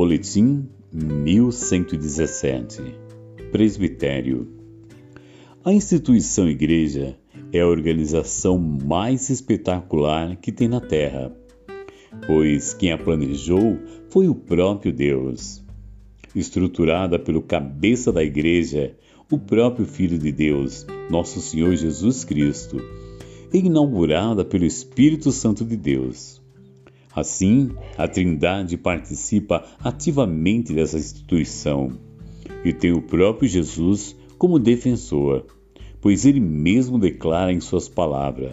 Boletim 1117 Presbitério A instituição Igreja é a organização mais espetacular que tem na Terra, pois quem a planejou foi o próprio Deus. Estruturada pelo cabeça da Igreja, o próprio Filho de Deus, nosso Senhor Jesus Cristo, e inaugurada pelo Espírito Santo de Deus. Assim, a Trindade participa ativamente dessa instituição e tem o próprio Jesus como defensor, pois ele mesmo declara em suas palavras: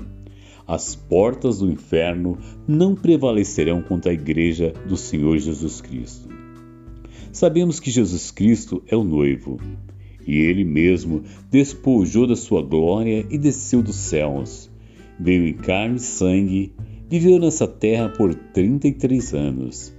As portas do inferno não prevalecerão contra a igreja do Senhor Jesus Cristo. Sabemos que Jesus Cristo é o noivo, e ele mesmo despojou da sua glória e desceu dos céus. Veio em carne e sangue viveu nessa terra por 33 anos,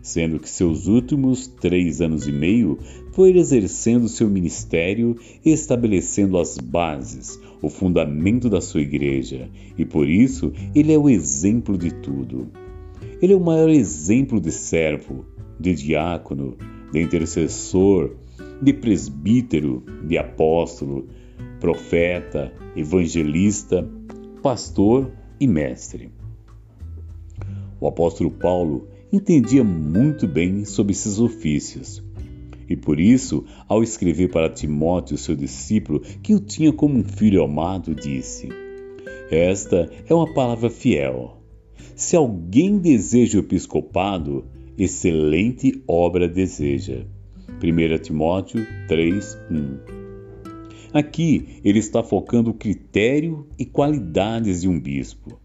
sendo que seus últimos três anos e meio foi exercendo seu ministério e estabelecendo as bases, o fundamento da sua igreja, e por isso ele é o exemplo de tudo. Ele é o maior exemplo de servo, de diácono, de intercessor, de presbítero, de apóstolo, profeta, evangelista, pastor e mestre. O apóstolo Paulo entendia muito bem sobre esses ofícios. E por isso, ao escrever para Timóteo, seu discípulo, que o tinha como um filho amado, disse: Esta é uma palavra fiel. Se alguém deseja o episcopado, excelente obra deseja. 1 Timóteo 3, 1. Aqui ele está focando o critério e qualidades de um bispo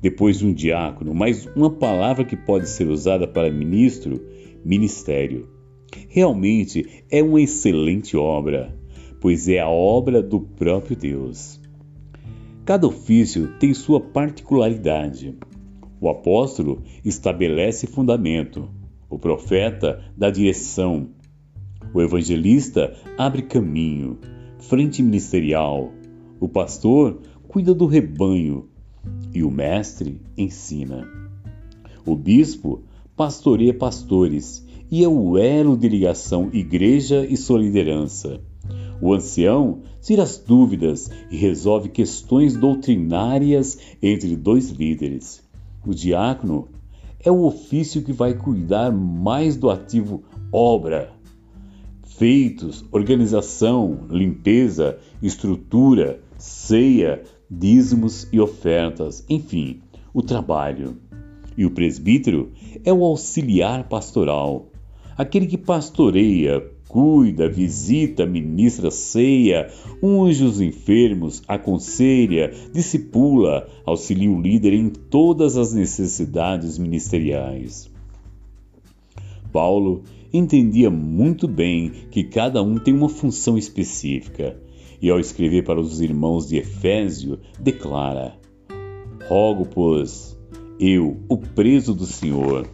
depois de um diácono, mas uma palavra que pode ser usada para ministro, ministério. Realmente é uma excelente obra, pois é a obra do próprio Deus. Cada ofício tem sua particularidade. O apóstolo estabelece fundamento, o profeta dá direção, o evangelista abre caminho, frente ministerial, o pastor cuida do rebanho, e o mestre ensina. O bispo pastoreia pastores e é o elo de ligação igreja e sua liderança. O ancião tira as dúvidas e resolve questões doutrinárias entre dois líderes. O diácono é o ofício que vai cuidar mais do ativo obra, feitos, organização, limpeza, estrutura, ceia, dízimos e ofertas, enfim, o trabalho. E o presbítero é o auxiliar pastoral, aquele que pastoreia, cuida, visita, ministra ceia, unge os enfermos, aconselha, discipula, auxilia o líder em todas as necessidades ministeriais. Paulo entendia muito bem que cada um tem uma função específica e ao escrever para os irmãos de Efésio, declara: Rogo, pois, eu, o preso do Senhor,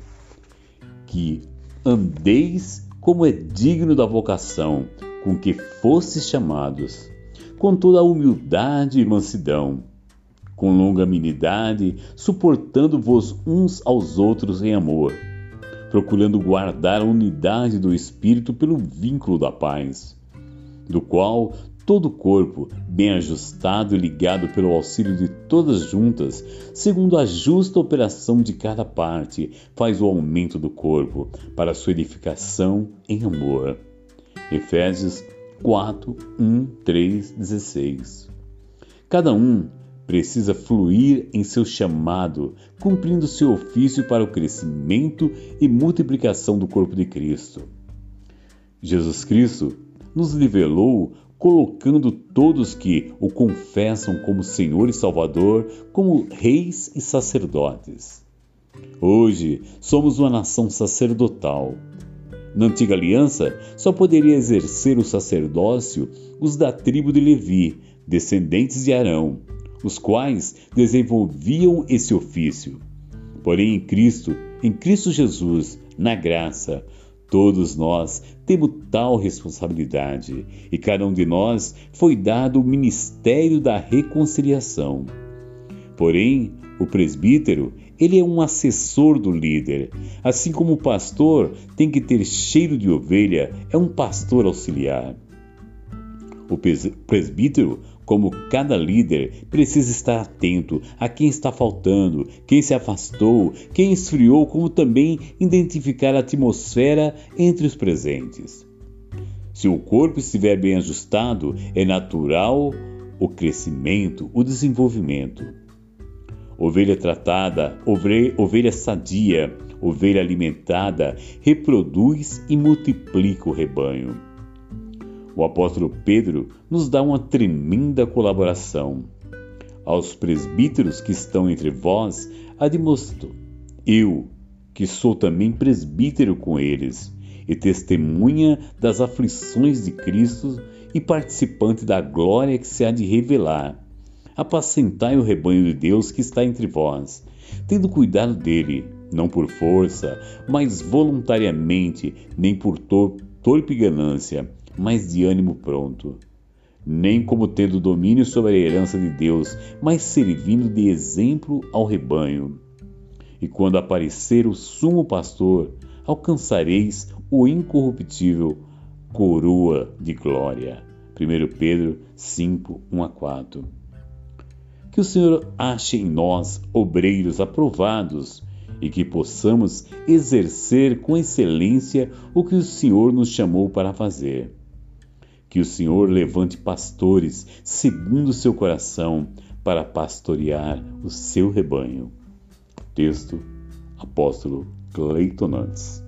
que andeis como é digno da vocação com que fostes chamados, com toda a humildade e mansidão, com longanimidade, suportando-vos uns aos outros em amor, procurando guardar a unidade do Espírito pelo vínculo da paz, do qual todo o corpo, bem ajustado e ligado pelo auxílio de todas juntas, segundo a justa operação de cada parte, faz o aumento do corpo para sua edificação em amor. Efésios 4, 1, 3, 16. Cada um precisa fluir em seu chamado, cumprindo seu ofício para o crescimento e multiplicação do corpo de Cristo. Jesus Cristo nos nivelou colocando todos que o confessam como Senhor e Salvador como reis e sacerdotes. Hoje somos uma nação sacerdotal. Na antiga aliança, só poderia exercer o sacerdócio os da tribo de Levi, descendentes de Arão, os quais desenvolviam esse ofício. Porém, em Cristo, em Cristo Jesus, na graça, Todos nós temos tal responsabilidade e cada um de nós foi dado o ministério da reconciliação. Porém, o presbítero ele é um assessor do líder. Assim como o pastor tem que ter cheiro de ovelha, é um pastor auxiliar. O presbítero, como cada líder, precisa estar atento a quem está faltando, quem se afastou, quem esfriou, como também identificar a atmosfera entre os presentes. Se o corpo estiver bem ajustado, é natural o crescimento, o desenvolvimento. Ovelha tratada, ovelha sadia, ovelha alimentada, reproduz e multiplica o rebanho. O apóstolo Pedro nos dá uma tremenda colaboração. Aos presbíteros que estão entre vós, admoesto, eu, que sou também presbítero com eles, e testemunha das aflições de Cristo e participante da glória que se há de revelar. Apacentai o rebanho de Deus que está entre vós, tendo cuidado dele, não por força, mas voluntariamente, nem por tor torpe ganância, mas de ânimo pronto. Nem como tendo domínio sobre a herança de Deus, mas servindo de exemplo ao rebanho. E quando aparecer o sumo pastor, alcançareis o incorruptível coroa de glória. 1 Pedro 5, 1 a 4. Que o Senhor ache em nós obreiros aprovados e que possamos exercer com excelência o que o Senhor nos chamou para fazer. Que o Senhor levante pastores segundo o seu coração para pastorear o seu rebanho. Texto Apóstolo Cleiton Nantes.